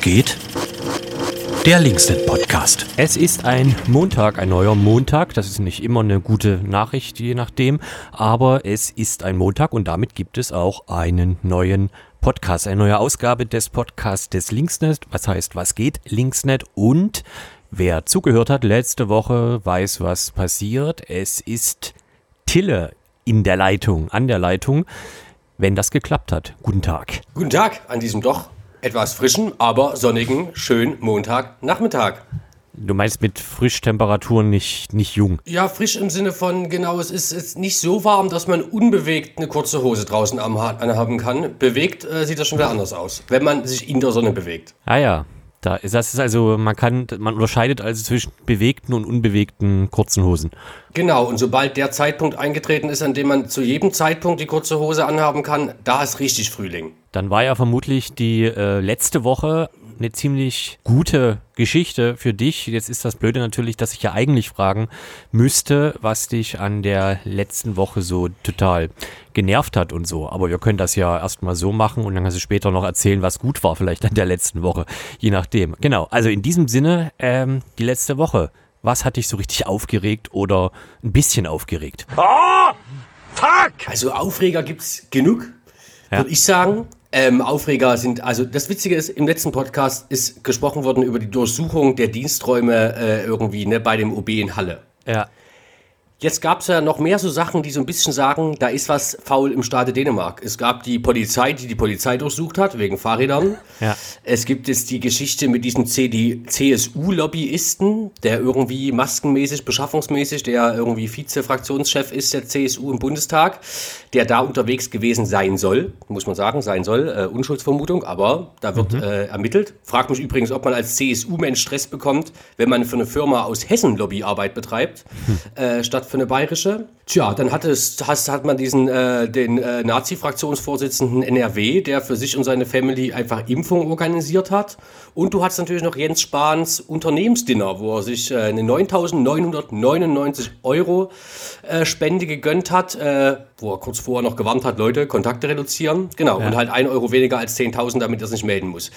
Geht? Der Linksnet Podcast. Es ist ein Montag, ein neuer Montag. Das ist nicht immer eine gute Nachricht, je nachdem. Aber es ist ein Montag und damit gibt es auch einen neuen Podcast, eine neue Ausgabe des Podcasts des Linksnet. Was heißt, was geht? Linksnet und wer zugehört hat letzte Woche, weiß, was passiert. Es ist Tille in der Leitung, an der Leitung, wenn das geklappt hat. Guten Tag. Guten Tag an diesem doch etwas frischen, aber sonnigen, schönen Montagnachmittag. Du meinst mit Frischtemperaturen nicht, nicht jung? Ja, frisch im Sinne von, genau, es ist, ist nicht so warm, dass man unbewegt eine kurze Hose draußen anhaben kann. Bewegt äh, sieht das schon wieder anders aus, wenn man sich in der Sonne bewegt. Ah ja, da ist das ist also, man kann, man unterscheidet also zwischen bewegten und unbewegten kurzen Hosen. Genau, und sobald der Zeitpunkt eingetreten ist, an dem man zu jedem Zeitpunkt die kurze Hose anhaben kann, da ist richtig Frühling. Dann war ja vermutlich die äh, letzte Woche eine ziemlich gute Geschichte für dich. Jetzt ist das Blöde natürlich, dass ich ja eigentlich fragen müsste, was dich an der letzten Woche so total genervt hat und so. Aber wir können das ja erstmal so machen und dann kannst du später noch erzählen, was gut war vielleicht an der letzten Woche. Je nachdem. Genau. Also in diesem Sinne, ähm, die letzte Woche. Was hat dich so richtig aufgeregt oder ein bisschen aufgeregt? Oh, fuck! Also Aufreger gibt's genug, ja. würde ich sagen. Ähm, Aufreger sind, also das Witzige ist, im letzten Podcast ist gesprochen worden über die Durchsuchung der Diensträume äh, irgendwie ne, bei dem OB in Halle. Ja. Jetzt gab es ja noch mehr so Sachen, die so ein bisschen sagen, da ist was faul im Staate Dänemark. Es gab die Polizei, die die Polizei durchsucht hat, wegen Fahrrädern. Ja. Es gibt jetzt die Geschichte mit diesem CSU-Lobbyisten, der irgendwie maskenmäßig, beschaffungsmäßig, der irgendwie Vize-Fraktionschef ist der CSU im Bundestag, der da unterwegs gewesen sein soll, muss man sagen, sein soll. Äh, Unschuldsvermutung, aber da wird mhm. äh, ermittelt. Fragt mich übrigens, ob man als CSU-Mensch Stress bekommt, wenn man für eine Firma aus Hessen Lobbyarbeit betreibt, hm. äh, statt für eine bayerische. Tja, dann hat, es, hat man diesen, äh, den äh, Nazi-Fraktionsvorsitzenden NRW, der für sich und seine Family einfach Impfung organisiert hat. Und du hast natürlich noch Jens Spahns Unternehmensdinner, wo er sich äh, eine 9.999 Euro äh, Spende gegönnt hat, äh, wo er kurz vorher noch gewarnt hat, Leute, Kontakte reduzieren. Genau, ja. und halt 1 Euro weniger als 10.000, damit er es nicht melden muss.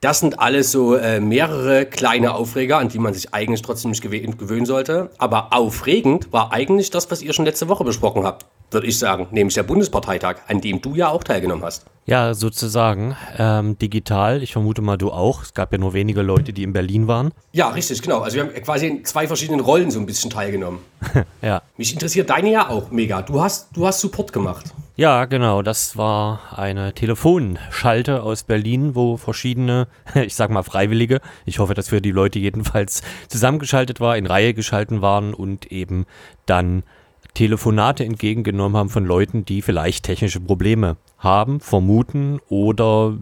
Das sind alles so äh, mehrere kleine Aufreger, an die man sich eigentlich trotzdem nicht gewöhnen sollte. Aber aufregend war eigentlich das, was ihr schon letzte Woche besprochen habt, würde ich sagen, nämlich der Bundesparteitag, an dem du ja auch teilgenommen hast. Ja, sozusagen. Ähm, digital, ich vermute mal du auch. Es gab ja nur wenige Leute, die in Berlin waren. Ja, richtig, genau. Also wir haben quasi in zwei verschiedenen Rollen so ein bisschen teilgenommen. ja. Mich interessiert deine ja auch mega. Du hast, du hast Support gemacht. Ja, genau. Das war eine Telefonschalte aus Berlin, wo verschiedene, ich sag mal Freiwillige, ich hoffe, dass für die Leute jedenfalls zusammengeschaltet war, in Reihe geschalten waren und eben dann Telefonate entgegengenommen haben von Leuten, die vielleicht technische Probleme haben, vermuten oder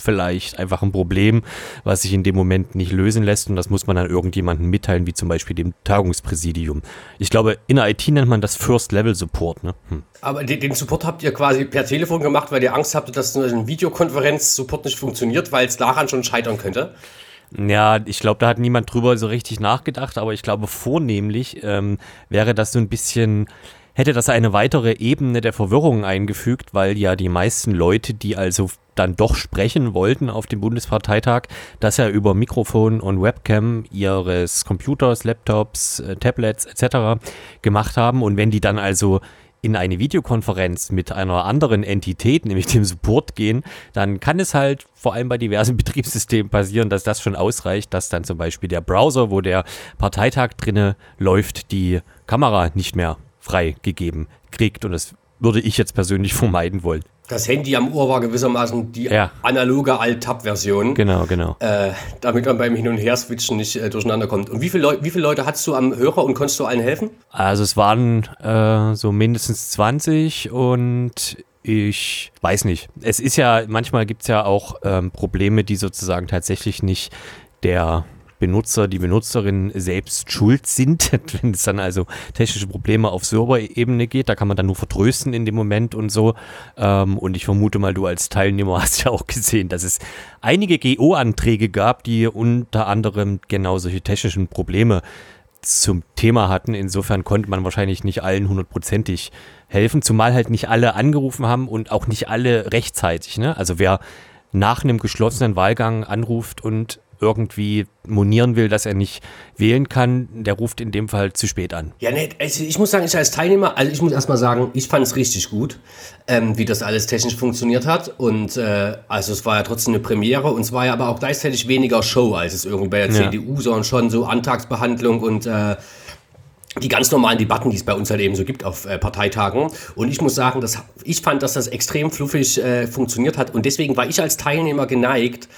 vielleicht einfach ein Problem, was sich in dem Moment nicht lösen lässt und das muss man dann irgendjemandem mitteilen, wie zum Beispiel dem Tagungspräsidium. Ich glaube, in der IT nennt man das First Level Support. Ne? Hm. Aber den, den, Support habt ihr quasi per Telefon gemacht, weil ihr Angst habt, dass ein Videokonferenz-Support nicht funktioniert, weil es daran schon scheitern könnte? Ja, ich glaube, da hat niemand drüber so richtig nachgedacht, aber ich glaube vornehmlich ähm, wäre das so ein bisschen hätte das eine weitere Ebene der Verwirrung eingefügt, weil ja die meisten Leute, die also dann doch sprechen wollten auf dem Bundesparteitag, das ja über Mikrofon und Webcam ihres Computers, Laptops, äh, Tablets etc. gemacht haben. Und wenn die dann also in eine Videokonferenz mit einer anderen Entität, nämlich dem Support gehen, dann kann es halt vor allem bei diversen Betriebssystemen passieren, dass das schon ausreicht, dass dann zum Beispiel der Browser, wo der Parteitag drinne läuft, die Kamera nicht mehr freigegeben kriegt. Und das würde ich jetzt persönlich vermeiden wollen. Das Handy am Ohr war gewissermaßen die ja. analoge Alt-Tab-Version. Genau, genau. Äh, damit man beim Hin- und Her-Switchen nicht äh, durcheinander kommt. Und wie viele, wie viele Leute hattest du am Hörer und konntest du allen helfen? Also es waren äh, so mindestens 20 und ich weiß nicht. Es ist ja, manchmal gibt es ja auch ähm, Probleme, die sozusagen tatsächlich nicht der Benutzer, die Benutzerin selbst schuld sind, wenn es dann also technische Probleme auf Server-Ebene geht. Da kann man dann nur vertrösten in dem Moment und so. Ähm, und ich vermute mal, du als Teilnehmer hast ja auch gesehen, dass es einige GO-Anträge gab, die unter anderem genau solche technischen Probleme zum Thema hatten. Insofern konnte man wahrscheinlich nicht allen hundertprozentig helfen, zumal halt nicht alle angerufen haben und auch nicht alle rechtzeitig. Ne? Also wer nach einem geschlossenen Wahlgang anruft und irgendwie monieren will, dass er nicht wählen kann, der ruft in dem Fall zu spät an. Ja, ne, also ich muss sagen, ich als Teilnehmer, also ich muss erstmal sagen, ich fand es richtig gut, ähm, wie das alles technisch funktioniert hat. Und äh, also es war ja trotzdem eine Premiere und es war ja aber auch gleichzeitig weniger Show, als es irgendwie bei der ja. CDU, sondern schon so Antragsbehandlung und äh, die ganz normalen Debatten, die es bei uns halt eben so gibt auf äh, Parteitagen. Und ich muss sagen, dass, ich fand, dass das extrem fluffig äh, funktioniert hat. Und deswegen war ich als Teilnehmer geneigt,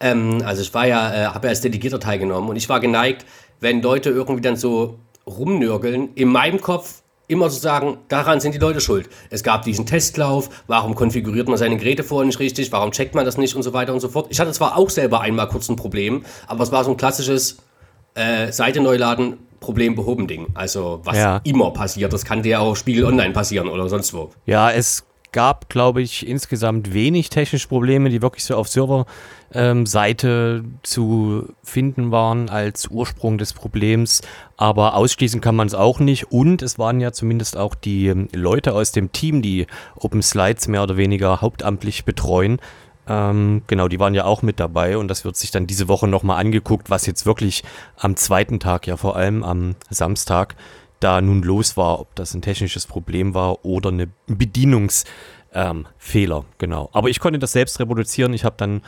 ähm, also ich war ja, äh, habe ja als Delegierter teilgenommen und ich war geneigt, wenn Leute irgendwie dann so rumnörgeln, in meinem Kopf immer zu sagen, daran sind die Leute schuld. Es gab diesen Testlauf, warum konfiguriert man seine Geräte vorher nicht richtig, warum checkt man das nicht und so weiter und so fort. Ich hatte zwar auch selber einmal kurz ein Problem, aber es war so ein klassisches äh, Seite neu laden, Problem behoben Ding. Also was ja. immer passiert, das kann dir auch Spiegel Online passieren oder sonst wo. Ja, es gab, glaube ich, insgesamt wenig technische Probleme, die wirklich so auf Serverseite ähm, zu finden waren als Ursprung des Problems. Aber ausschließen kann man es auch nicht. Und es waren ja zumindest auch die ähm, Leute aus dem Team, die Open Slides mehr oder weniger hauptamtlich betreuen, ähm, genau, die waren ja auch mit dabei und das wird sich dann diese Woche nochmal angeguckt, was jetzt wirklich am zweiten Tag, ja vor allem am Samstag, da nun los war, ob das ein technisches Problem war oder eine Bedienungsfehler, ähm, genau. Aber ich konnte das selbst reproduzieren. Ich habe dann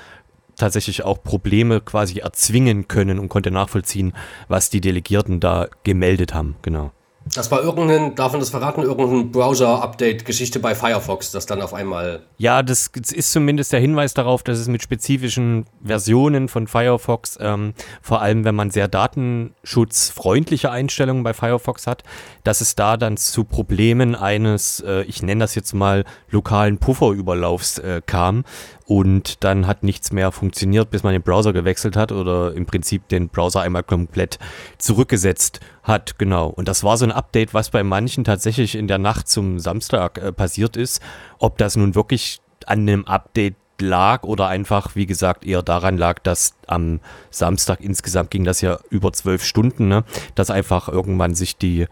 tatsächlich auch Probleme quasi erzwingen können und konnte nachvollziehen, was die Delegierten da gemeldet haben, genau. Das war irgendein, darf man das verraten, irgendein Browser-Update-Geschichte bei Firefox, das dann auf einmal. Ja, das ist zumindest der Hinweis darauf, dass es mit spezifischen Versionen von Firefox, ähm, vor allem wenn man sehr datenschutzfreundliche Einstellungen bei Firefox hat, dass es da dann zu Problemen eines, äh, ich nenne das jetzt mal, lokalen Pufferüberlaufs äh, kam. Und dann hat nichts mehr funktioniert, bis man den Browser gewechselt hat oder im Prinzip den Browser einmal komplett zurückgesetzt hat. Genau. Und das war so ein Update, was bei manchen tatsächlich in der Nacht zum Samstag äh, passiert ist. Ob das nun wirklich an einem Update lag oder einfach, wie gesagt, eher daran lag, dass am Samstag insgesamt ging das ja über zwölf Stunden, ne? dass einfach irgendwann sich die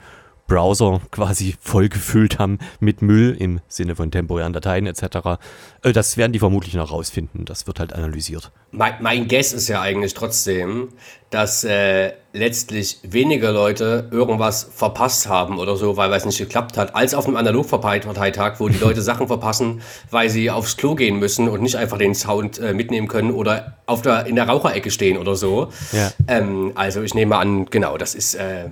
Browser quasi vollgefüllt haben mit Müll im Sinne von temporären Dateien etc. Äh, das werden die vermutlich noch rausfinden. Das wird halt analysiert. Mein, mein Guess ist ja eigentlich trotzdem, dass äh, letztlich weniger Leute irgendwas verpasst haben oder so, weil es nicht geklappt hat, als auf einem Analogparteitag, wo die Leute Sachen verpassen, weil sie aufs Klo gehen müssen und nicht einfach den Sound äh, mitnehmen können oder auf der, in der Raucherecke stehen oder so. Ja. Ähm, also ich nehme an, genau, das ist äh,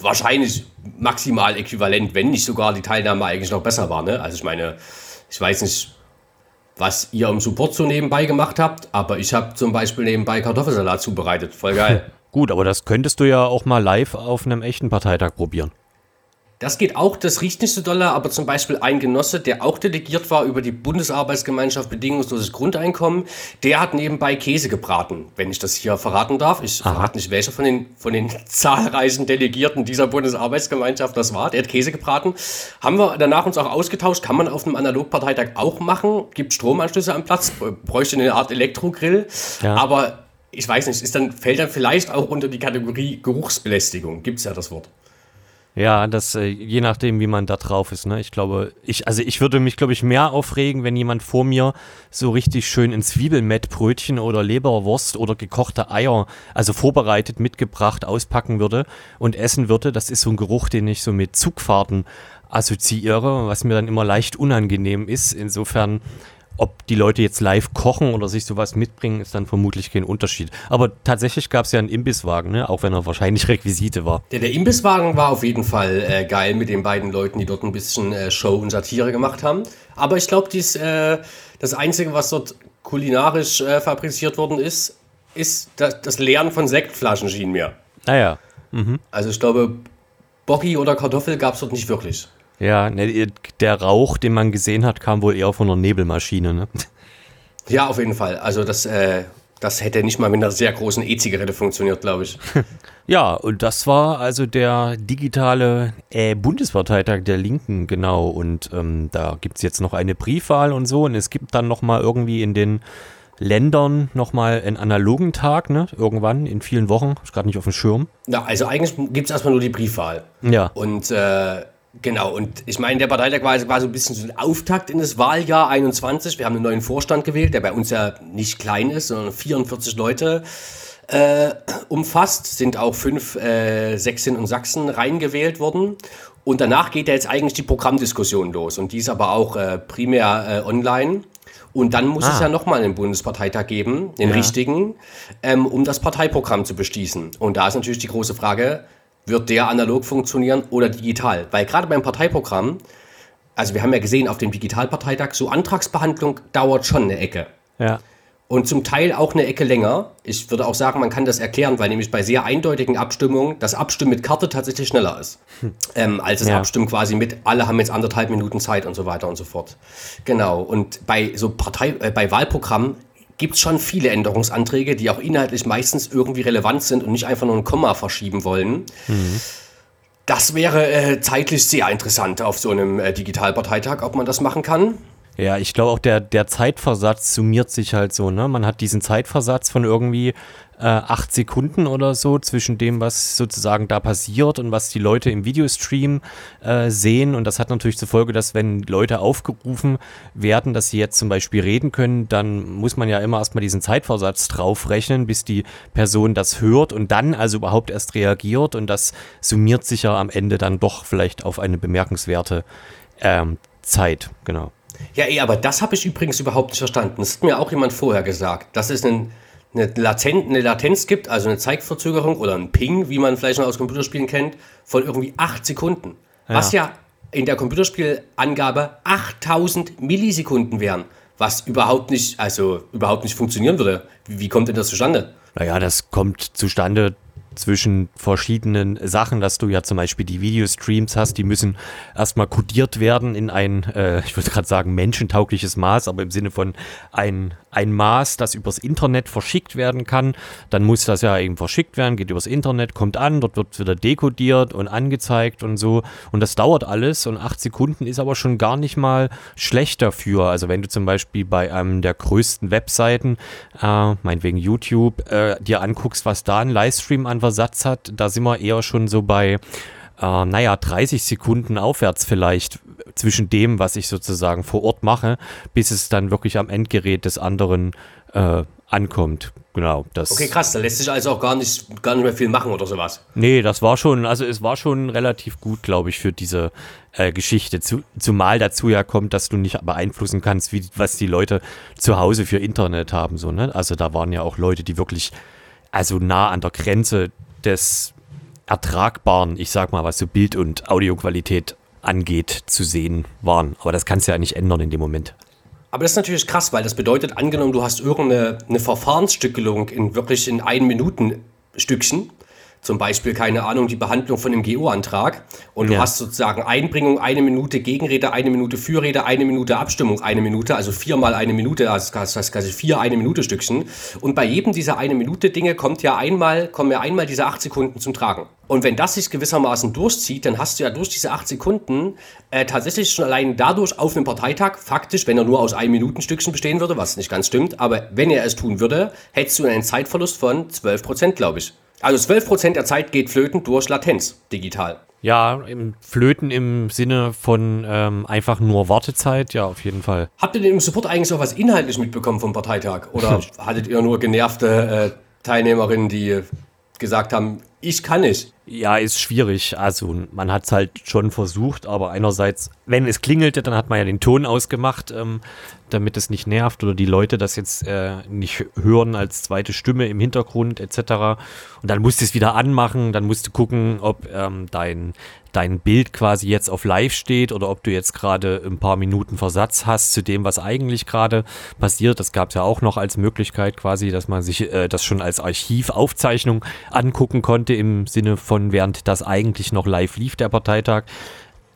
wahrscheinlich maximal äquivalent, wenn nicht sogar die Teilnahme eigentlich noch besser war. Ne? Also ich meine, ich weiß nicht, was ihr im Support so nebenbei gemacht habt, aber ich habe zum Beispiel nebenbei Kartoffelsalat zubereitet. Voll geil. Gut, aber das könntest du ja auch mal live auf einem echten Parteitag probieren. Das geht auch, das riecht nicht so doll, aber zum Beispiel ein Genosse, der auch delegiert war über die Bundesarbeitsgemeinschaft Bedingungsloses Grundeinkommen, der hat nebenbei Käse gebraten, wenn ich das hier verraten darf. Ich Aha. verrate nicht, welcher von den, von den zahlreichen Delegierten dieser Bundesarbeitsgemeinschaft das war. Der hat Käse gebraten. Haben wir danach uns auch ausgetauscht, kann man auf einem Analogparteitag auch machen. Gibt Stromanschlüsse am Platz, bräuchte eine Art Elektrogrill. Ja. Aber ich weiß nicht, ist dann, fällt dann vielleicht auch unter die Kategorie Geruchsbelästigung. Gibt es ja das Wort. Ja, das äh, je nachdem, wie man da drauf ist. Ne? Ich glaube, ich also ich würde mich glaube ich mehr aufregen, wenn jemand vor mir so richtig schön ein Zwiebelmettbrötchen oder Leberwurst oder gekochte Eier, also vorbereitet, mitgebracht, auspacken würde und essen würde. Das ist so ein Geruch, den ich so mit Zugfahrten assoziiere, was mir dann immer leicht unangenehm ist. Insofern ob die Leute jetzt live kochen oder sich sowas mitbringen, ist dann vermutlich kein Unterschied. Aber tatsächlich gab es ja einen Imbisswagen, ne? auch wenn er wahrscheinlich Requisite war. Der, der Imbisswagen war auf jeden Fall äh, geil mit den beiden Leuten, die dort ein bisschen äh, Show und Satire gemacht haben. Aber ich glaube, äh, das Einzige, was dort kulinarisch äh, fabriziert worden ist, ist das, das Leeren von Sektflaschen, schien mir. Naja. Ah mhm. Also ich glaube, Bocki oder Kartoffel gab es dort nicht wirklich. Ja, ne, der Rauch, den man gesehen hat, kam wohl eher von einer Nebelmaschine. Ne? Ja, auf jeden Fall. Also das, äh, das hätte nicht mal mit einer sehr großen E-Zigarette funktioniert, glaube ich. Ja, und das war also der digitale äh, Bundesparteitag der Linken, genau. Und ähm, da gibt es jetzt noch eine Briefwahl und so. Und es gibt dann nochmal irgendwie in den Ländern nochmal einen analogen Tag, ne? Irgendwann in vielen Wochen. Ist gerade nicht auf dem Schirm. Ja, also eigentlich gibt es erstmal nur die Briefwahl. Ja. Und äh, Genau, und ich meine, der Parteitag war, war so ein bisschen so ein Auftakt in das Wahljahr 21. Wir haben einen neuen Vorstand gewählt, der bei uns ja nicht klein ist, sondern 44 Leute äh, umfasst. Sind auch fünf äh, Sächsinnen und Sachsen reingewählt worden. Und danach geht ja jetzt eigentlich die Programmdiskussion los. Und die ist aber auch äh, primär äh, online. Und dann muss ah. es ja nochmal einen Bundesparteitag geben, den ja. richtigen, ähm, um das Parteiprogramm zu beschließen. Und da ist natürlich die große Frage, wird der analog funktionieren oder digital? Weil gerade beim Parteiprogramm, also wir haben ja gesehen auf dem Digitalparteitag, so Antragsbehandlung dauert schon eine Ecke. Ja und zum Teil auch eine Ecke länger. Ich würde auch sagen, man kann das erklären, weil nämlich bei sehr eindeutigen Abstimmungen das Abstimmen mit Karte tatsächlich schneller ist, hm. ähm, als das ja. Abstimmen quasi mit, alle haben jetzt anderthalb Minuten Zeit und so weiter und so fort. Genau, und bei so Partei, äh, bei Wahlprogrammen gibt es schon viele Änderungsanträge, die auch inhaltlich meistens irgendwie relevant sind und nicht einfach nur ein Komma verschieben wollen. Mhm. Das wäre äh, zeitlich sehr interessant auf so einem äh, Digitalparteitag, ob man das machen kann. Ja, ich glaube auch der, der Zeitversatz summiert sich halt so, ne? Man hat diesen Zeitversatz von irgendwie äh, acht Sekunden oder so zwischen dem, was sozusagen da passiert und was die Leute im Videostream äh, sehen. Und das hat natürlich zur Folge, dass wenn Leute aufgerufen werden, dass sie jetzt zum Beispiel reden können, dann muss man ja immer erstmal diesen Zeitversatz draufrechnen, bis die Person das hört und dann also überhaupt erst reagiert. Und das summiert sich ja am Ende dann doch vielleicht auf eine bemerkenswerte ähm, Zeit, genau. Ja, ey, aber das habe ich übrigens überhaupt nicht verstanden. Das hat mir auch jemand vorher gesagt, dass es ein, eine, Latent, eine Latenz gibt, also eine Zeitverzögerung oder ein Ping, wie man vielleicht noch aus Computerspielen kennt, von irgendwie 8 Sekunden. Ja. Was ja in der Computerspielangabe 8000 Millisekunden wären. Was überhaupt nicht, also überhaupt nicht funktionieren würde. Wie, wie kommt denn das zustande? Naja, das kommt zustande zwischen verschiedenen Sachen, dass du ja zum Beispiel die Videostreams hast, die müssen erstmal kodiert werden in ein, äh, ich würde gerade sagen, menschentaugliches Maß, aber im Sinne von ein, ein Maß, das übers Internet verschickt werden kann. Dann muss das ja eben verschickt werden, geht übers Internet, kommt an, dort wird wieder dekodiert und angezeigt und so. Und das dauert alles und acht Sekunden ist aber schon gar nicht mal schlecht dafür. Also wenn du zum Beispiel bei einem der größten Webseiten, äh, meinetwegen YouTube, äh, dir anguckst, was da ein Livestream an Versatz hat, da sind wir eher schon so bei äh, naja, 30 Sekunden aufwärts vielleicht zwischen dem, was ich sozusagen vor Ort mache, bis es dann wirklich am Endgerät des anderen äh, ankommt. Genau. Das okay, krass, da lässt sich also auch gar nicht, gar nicht mehr viel machen oder sowas. Nee, das war schon, also es war schon relativ gut, glaube ich, für diese äh, Geschichte. Zu, zumal dazu ja kommt, dass du nicht beeinflussen kannst, wie, was die Leute zu Hause für Internet haben. So, ne? Also da waren ja auch Leute, die wirklich also nah an der Grenze des ertragbaren, ich sag mal, was so Bild- und Audioqualität angeht, zu sehen waren. Aber das kannst du ja nicht ändern in dem Moment. Aber das ist natürlich krass, weil das bedeutet, angenommen, du hast irgendeine eine Verfahrensstückelung in wirklich in ein Minuten Stückchen, zum Beispiel, keine Ahnung, die Behandlung von einem GO-Antrag und ja. du hast sozusagen Einbringung eine Minute Gegenrede, eine Minute Fürrede, eine Minute Abstimmung, eine Minute, also viermal eine Minute, also das heißt quasi vier eine Minute Stückchen. Und bei jedem dieser eine Minute Dinge kommt ja einmal, kommen ja einmal diese acht Sekunden zum Tragen. Und wenn das sich gewissermaßen durchzieht, dann hast du ja durch diese acht Sekunden äh, tatsächlich schon allein dadurch auf einem Parteitag, faktisch, wenn er nur aus ein Minutenstückchen bestehen würde, was nicht ganz stimmt, aber wenn er es tun würde, hättest du einen Zeitverlust von 12 Prozent, glaube ich. Also 12% der Zeit geht flöten durch Latenz digital. Ja, im Flöten im Sinne von ähm, einfach nur Wartezeit, ja, auf jeden Fall. Habt ihr denn im Support eigentlich auch was inhaltlich mitbekommen vom Parteitag? Oder hattet ihr nur genervte äh, Teilnehmerinnen, die gesagt haben, ich kann nicht? Ja, ist schwierig. Also man hat es halt schon versucht, aber einerseits, wenn es klingelte, dann hat man ja den Ton ausgemacht, ähm, damit es nicht nervt oder die Leute das jetzt äh, nicht hören als zweite Stimme im Hintergrund etc. Und dann musst du es wieder anmachen, dann musst du gucken, ob ähm, dein, dein Bild quasi jetzt auf Live steht oder ob du jetzt gerade ein paar Minuten Versatz hast zu dem, was eigentlich gerade passiert. Das gab es ja auch noch als Möglichkeit quasi, dass man sich äh, das schon als Archivaufzeichnung angucken konnte im Sinne von, während das eigentlich noch live lief, der Parteitag.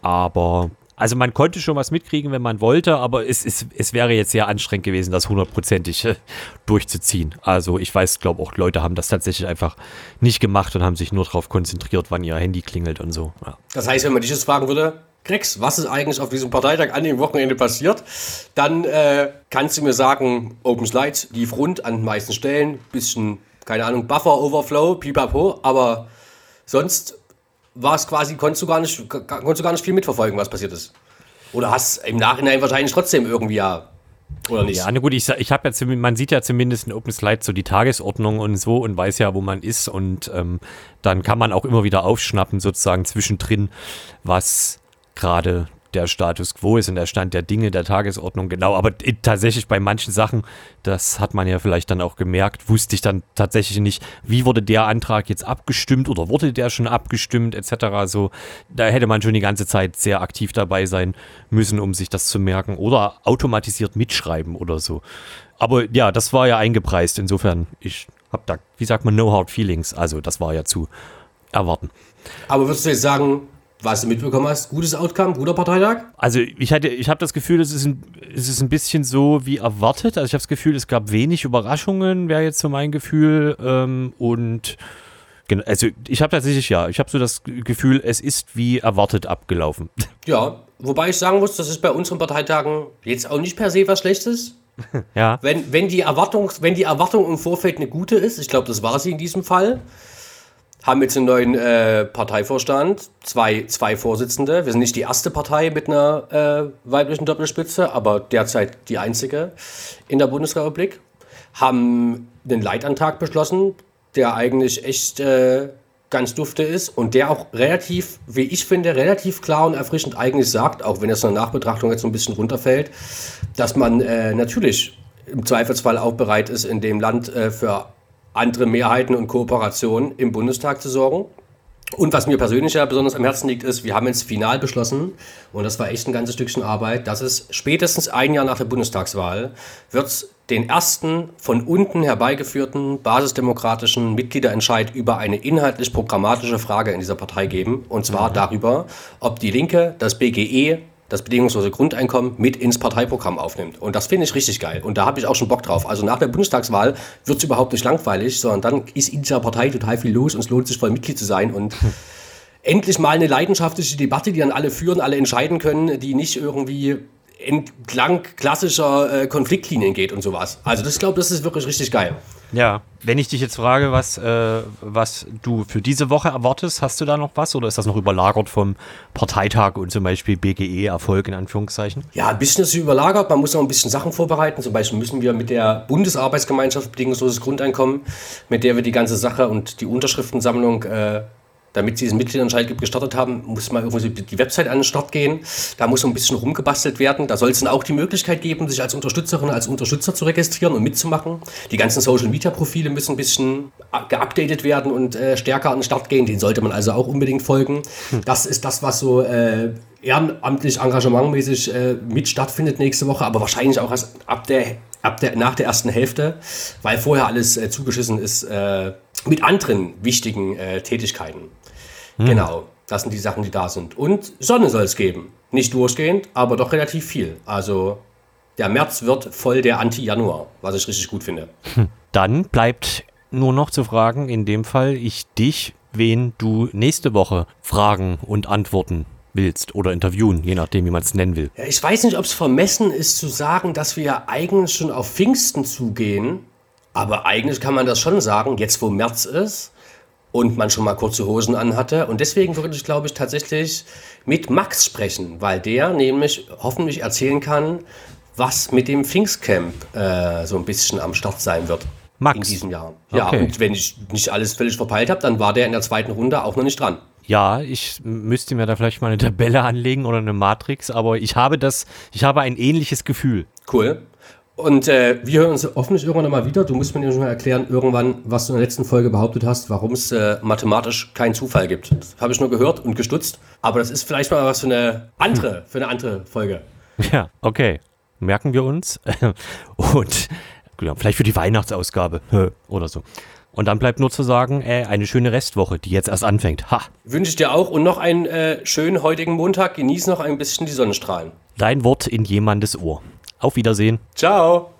Aber also man konnte schon was mitkriegen, wenn man wollte, aber es, es, es wäre jetzt sehr anstrengend gewesen, das hundertprozentig äh, durchzuziehen. Also ich weiß, glaube auch Leute haben das tatsächlich einfach nicht gemacht und haben sich nur darauf konzentriert, wann ihr Handy klingelt und so. Ja. Das heißt, wenn man dich jetzt fragen würde, Grex, was ist eigentlich auf diesem Parteitag an dem Wochenende passiert? Dann äh, kannst du mir sagen, Open Slides lief rund an den meisten Stellen, bisschen, keine Ahnung, Buffer, Overflow, pipapo, aber sonst war es quasi, konntest du, gar nicht, konntest du gar nicht viel mitverfolgen, was passiert ist. Oder hast im Nachhinein wahrscheinlich trotzdem irgendwie ja oder nicht? Ja, na gut, ich, ich habe ja man sieht ja zumindest in Open Slide so die Tagesordnung und so und weiß ja, wo man ist und ähm, dann kann man auch immer wieder aufschnappen, sozusagen zwischendrin, was gerade der Status quo ist und der Stand der Dinge der Tagesordnung genau. Aber tatsächlich bei manchen Sachen, das hat man ja vielleicht dann auch gemerkt, wusste ich dann tatsächlich nicht, wie wurde der Antrag jetzt abgestimmt oder wurde der schon abgestimmt etc. So, da hätte man schon die ganze Zeit sehr aktiv dabei sein müssen, um sich das zu merken oder automatisiert mitschreiben oder so. Aber ja, das war ja eingepreist. Insofern, ich habe da, wie sagt man, no hard feelings. Also das war ja zu erwarten. Aber würdest du jetzt sagen, was du mitbekommen hast, gutes Outcome, guter Parteitag? Also ich hatte, ich habe das Gefühl, es ist, ein, es ist ein bisschen so wie erwartet. Also ich habe das Gefühl, es gab wenig Überraschungen, wäre jetzt so mein Gefühl. Ähm, und also ich habe tatsächlich ja, ich habe so das Gefühl, es ist wie erwartet abgelaufen. Ja, wobei ich sagen muss, das ist bei unseren Parteitagen jetzt auch nicht per se was Schlechtes. ja. Wenn, wenn, die Erwartung, wenn die Erwartung im Vorfeld eine gute ist, ich glaube, das war sie in diesem Fall, haben jetzt einen neuen äh, Parteivorstand, zwei, zwei Vorsitzende. Wir sind nicht die erste Partei mit einer äh, weiblichen Doppelspitze, aber derzeit die einzige in der Bundesrepublik. Haben einen Leitantrag beschlossen, der eigentlich echt äh, ganz dufte ist und der auch relativ, wie ich finde, relativ klar und erfrischend eigentlich sagt, auch wenn es in der Nachbetrachtung jetzt so ein bisschen runterfällt, dass man äh, natürlich im Zweifelsfall auch bereit ist, in dem Land äh, für andere Mehrheiten und Kooperationen im Bundestag zu sorgen. Und was mir persönlich ja besonders am Herzen liegt, ist, wir haben jetzt final beschlossen, und das war echt ein ganzes Stückchen Arbeit, dass es spätestens ein Jahr nach der Bundestagswahl wird den ersten von unten herbeigeführten basisdemokratischen Mitgliederentscheid über eine inhaltlich programmatische Frage in dieser Partei geben. Und zwar mhm. darüber, ob die Linke das BGE das bedingungslose Grundeinkommen mit ins Parteiprogramm aufnimmt. Und das finde ich richtig geil. Und da habe ich auch schon Bock drauf. Also nach der Bundestagswahl wird es überhaupt nicht langweilig, sondern dann ist in dieser Partei total viel los und es lohnt sich voll Mitglied zu sein. Und endlich mal eine leidenschaftliche Debatte, die dann alle führen, alle entscheiden können, die nicht irgendwie entlang klassischer äh, Konfliktlinien geht und sowas. Also das glaube, das ist wirklich richtig geil. Ja, wenn ich dich jetzt frage, was, äh, was du für diese Woche erwartest, hast du da noch was oder ist das noch überlagert vom Parteitag und zum Beispiel BGE-Erfolg in Anführungszeichen? Ja, ein bisschen ist es überlagert. Man muss noch ein bisschen Sachen vorbereiten. Zum Beispiel müssen wir mit der Bundesarbeitsgemeinschaft bedingungsloses Grundeinkommen, mit der wir die ganze Sache und die Unterschriftensammlung äh, damit sie diesen Mitgliederentscheid gestartet haben, muss mal irgendwie die Website an den Start gehen. Da muss so ein bisschen rumgebastelt werden. Da soll es dann auch die Möglichkeit geben, sich als Unterstützerin, als Unterstützer zu registrieren und mitzumachen. Die ganzen Social-Media-Profile müssen ein bisschen geupdatet werden und äh, stärker an den Start gehen. Den sollte man also auch unbedingt folgen. Hm. Das ist das, was so äh, ehrenamtlich, engagementmäßig äh, mit stattfindet nächste Woche, aber wahrscheinlich auch erst ab der, ab der, nach der ersten Hälfte, weil vorher alles äh, zugeschissen ist äh, mit anderen wichtigen äh, Tätigkeiten. Hm. Genau, das sind die Sachen, die da sind. Und Sonne soll es geben. Nicht durchgehend, aber doch relativ viel. Also der März wird voll der Anti-Januar, was ich richtig gut finde. Hm. Dann bleibt nur noch zu fragen, in dem Fall ich dich, wen du nächste Woche fragen und antworten willst oder interviewen, je nachdem, wie man es nennen will. Ja, ich weiß nicht, ob es vermessen ist zu sagen, dass wir ja eigentlich schon auf Pfingsten zugehen, aber eigentlich kann man das schon sagen, jetzt wo März ist und man schon mal kurze Hosen anhatte. Und deswegen würde ich, glaube ich, tatsächlich mit Max sprechen, weil der nämlich hoffentlich erzählen kann, was mit dem Pfingstcamp äh, so ein bisschen am Start sein wird. Max. In diesem Jahr. Ja, okay. und wenn ich nicht alles völlig verpeilt habe, dann war der in der zweiten Runde auch noch nicht dran. Ja, ich müsste mir da vielleicht mal eine Tabelle anlegen oder eine Matrix, aber ich habe das, ich habe ein ähnliches Gefühl. Cool. Und äh, wir hören uns hoffentlich irgendwann nochmal wieder. Du musst mir nämlich mal erklären, irgendwann, was du in der letzten Folge behauptet hast, warum es äh, mathematisch keinen Zufall gibt. Das habe ich nur gehört und gestutzt. Aber das ist vielleicht mal was für eine andere, für eine andere Folge. Ja, okay. Merken wir uns. und ja, vielleicht für die Weihnachtsausgabe oder so. Und dann bleibt nur zu sagen, äh, eine schöne Restwoche, die jetzt erst anfängt. Ha. Wünsche ich dir auch und noch einen äh, schönen heutigen Montag. Genieß noch ein bisschen die Sonnenstrahlen. Dein Wort in jemandes Ohr. Auf Wiedersehen. Ciao.